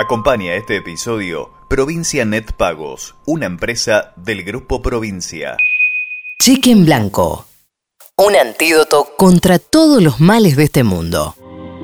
Acompaña este episodio Provincia Net Pagos, una empresa del Grupo Provincia. Cheque en blanco. Un antídoto contra todos los males de este mundo.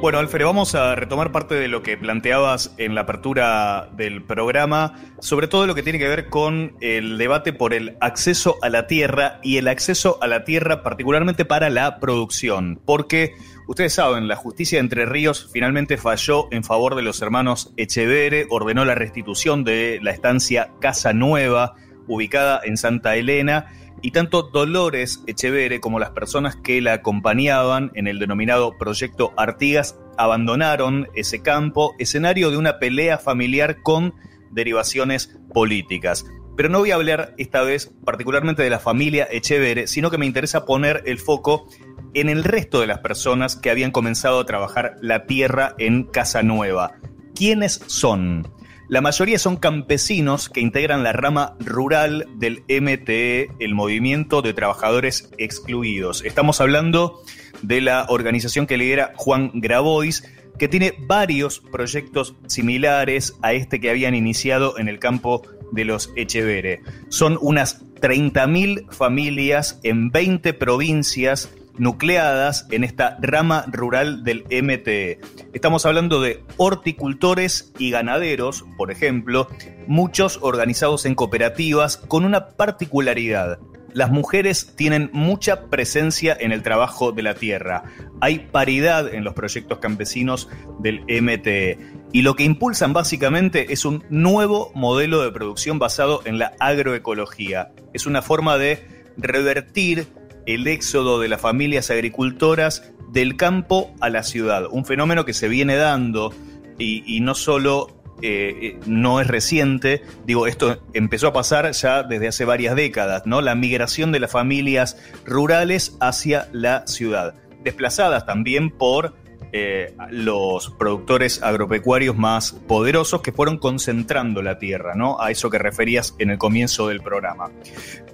Bueno, Alfredo, vamos a retomar parte de lo que planteabas en la apertura del programa, sobre todo lo que tiene que ver con el debate por el acceso a la tierra y el acceso a la tierra particularmente para la producción, porque ustedes saben, la justicia de Entre Ríos finalmente falló en favor de los hermanos Echevere, ordenó la restitución de la estancia Casa Nueva, ubicada en Santa Elena, y tanto Dolores Echevere como las personas que la acompañaban en el denominado Proyecto Artigas abandonaron ese campo, escenario de una pelea familiar con derivaciones políticas. Pero no voy a hablar esta vez particularmente de la familia Echevere, sino que me interesa poner el foco en el resto de las personas que habían comenzado a trabajar la tierra en Casa Nueva. ¿Quiénes son? La mayoría son campesinos que integran la rama rural del MTE, el Movimiento de Trabajadores Excluidos. Estamos hablando de la organización que lidera Juan Grabois, que tiene varios proyectos similares a este que habían iniciado en el campo de los Echevere. Son unas 30.000 familias en 20 provincias nucleadas en esta rama rural del MTE. Estamos hablando de horticultores y ganaderos, por ejemplo, muchos organizados en cooperativas con una particularidad. Las mujeres tienen mucha presencia en el trabajo de la tierra. Hay paridad en los proyectos campesinos del MTE. Y lo que impulsan básicamente es un nuevo modelo de producción basado en la agroecología. Es una forma de revertir el éxodo de las familias agricultoras del campo a la ciudad, un fenómeno que se viene dando y, no solo eh, eh, no es reciente, digo, esto empezó a pasar ya desde hace varias décadas, ¿no? La migración de las familias rurales hacia la ciudad, desplazadas también por eh, los productores agropecuarios más poderosos que fueron concentrando la tierra, ¿no? A eso que referías en el comienzo del programa.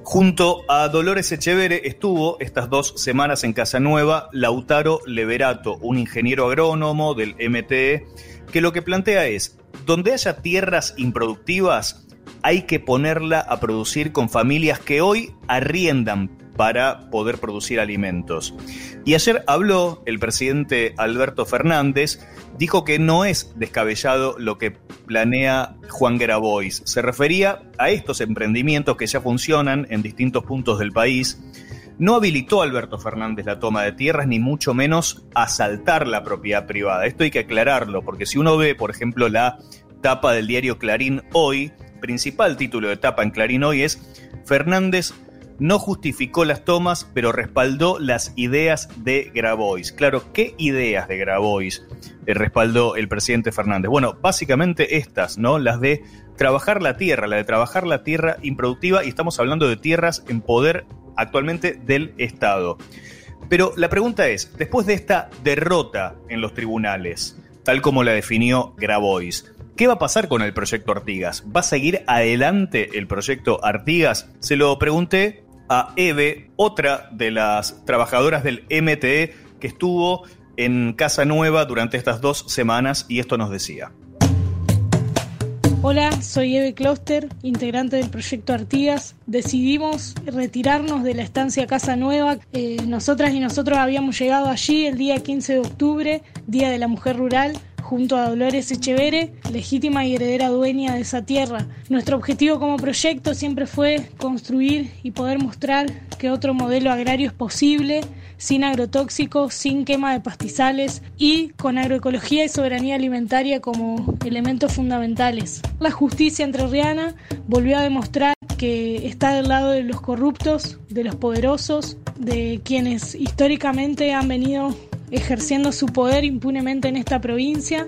Junto a Dolores Echevere estuvo estas dos semanas en Casa Nueva Lautaro Leverato, un ingeniero agrónomo del MTE, que lo que plantea es, donde haya tierras improductivas, hay que ponerla a producir con familias que hoy arriendan para poder producir alimentos. Y ayer habló el presidente Alberto Fernández, dijo que no es descabellado lo que planea Juan Grabois. Se refería a estos emprendimientos que ya funcionan en distintos puntos del país. No habilitó Alberto Fernández la toma de tierras, ni mucho menos asaltar la propiedad privada. Esto hay que aclararlo, porque si uno ve, por ejemplo, la tapa del diario Clarín hoy, principal título de tapa en Clarín hoy es Fernández no justificó las tomas, pero respaldó las ideas de Grabois. Claro, ¿qué ideas de Grabois eh, respaldó el presidente Fernández? Bueno, básicamente estas, ¿no? Las de trabajar la tierra, la de trabajar la tierra improductiva, y estamos hablando de tierras en poder actualmente del Estado. Pero la pregunta es, después de esta derrota en los tribunales, tal como la definió Grabois, ¿Qué va a pasar con el proyecto Artigas? ¿Va a seguir adelante el proyecto Artigas? Se lo pregunté a Eve, otra de las trabajadoras del MTE que estuvo en Casa Nueva durante estas dos semanas y esto nos decía. Hola, soy Eve Kloster, integrante del proyecto Artigas. Decidimos retirarnos de la estancia Casa Nueva. Eh, nosotras y nosotros habíamos llegado allí el día 15 de octubre, Día de la Mujer Rural, junto a Dolores Echevere, legítima y heredera dueña de esa tierra. Nuestro objetivo como proyecto siempre fue construir y poder mostrar que otro modelo agrario es posible, sin agrotóxicos, sin quema de pastizales y con agroecología y soberanía alimentaria como elementos fundamentales. La justicia entrerriana volvió a demostrar que está del lado de los corruptos, de los poderosos, de quienes históricamente han venido ejerciendo su poder impunemente en esta provincia.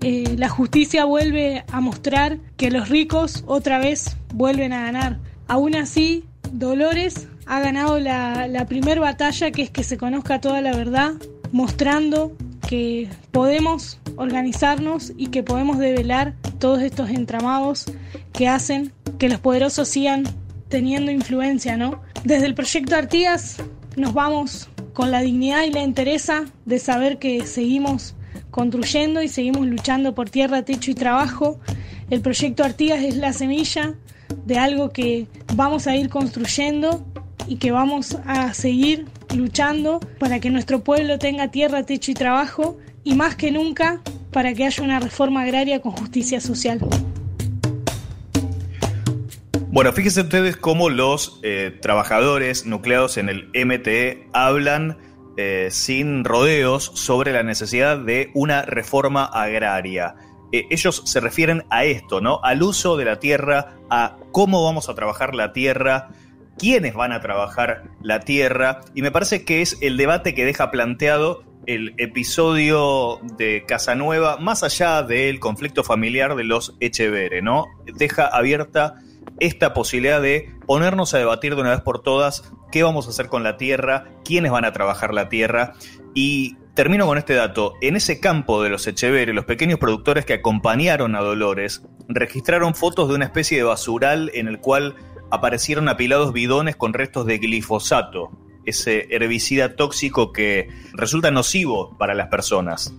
Eh, la justicia vuelve a mostrar que los ricos otra vez vuelven a ganar. Aún así, Dolores ha ganado la, la primera batalla, que es que se conozca toda la verdad, mostrando que podemos organizarnos y que podemos develar todos estos entramados que hacen que los poderosos sigan teniendo influencia, ¿no? Desde el proyecto Artigas nos vamos con la dignidad y la entereza de saber que seguimos construyendo y seguimos luchando por tierra, techo y trabajo. El proyecto Artigas es la semilla de algo que vamos a ir construyendo y que vamos a seguir luchando para que nuestro pueblo tenga tierra, techo y trabajo y más que nunca para que haya una reforma agraria con justicia social. Bueno, fíjense ustedes cómo los eh, trabajadores nucleados en el MTE hablan eh, sin rodeos sobre la necesidad de una reforma agraria. Eh, ellos se refieren a esto, ¿no? Al uso de la tierra, a cómo vamos a trabajar la tierra, quiénes van a trabajar la tierra, y me parece que es el debate que deja planteado el episodio de Casanueva, más allá del conflicto familiar de los Echevere, ¿no? Deja abierta esta posibilidad de ponernos a debatir de una vez por todas qué vamos a hacer con la tierra, quiénes van a trabajar la tierra. Y termino con este dato. En ese campo de los Echeverri, los pequeños productores que acompañaron a Dolores registraron fotos de una especie de basural en el cual aparecieron apilados bidones con restos de glifosato, ese herbicida tóxico que resulta nocivo para las personas.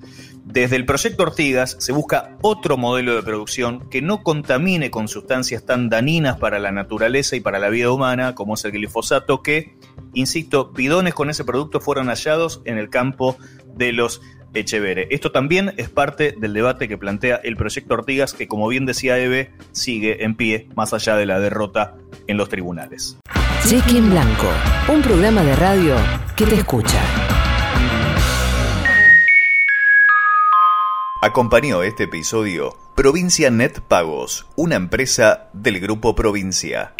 Desde el proyecto Ortigas se busca otro modelo de producción que no contamine con sustancias tan dañinas para la naturaleza y para la vida humana como es el glifosato que, insisto, bidones con ese producto fueron hallados en el campo de los Echevere. Esto también es parte del debate que plantea el proyecto Ortigas que, como bien decía Eve, sigue en pie más allá de la derrota en los tribunales. Cheque Blanco, un programa de radio que te escucha. Acompañó este episodio Provincia Net Pagos, una empresa del Grupo Provincia.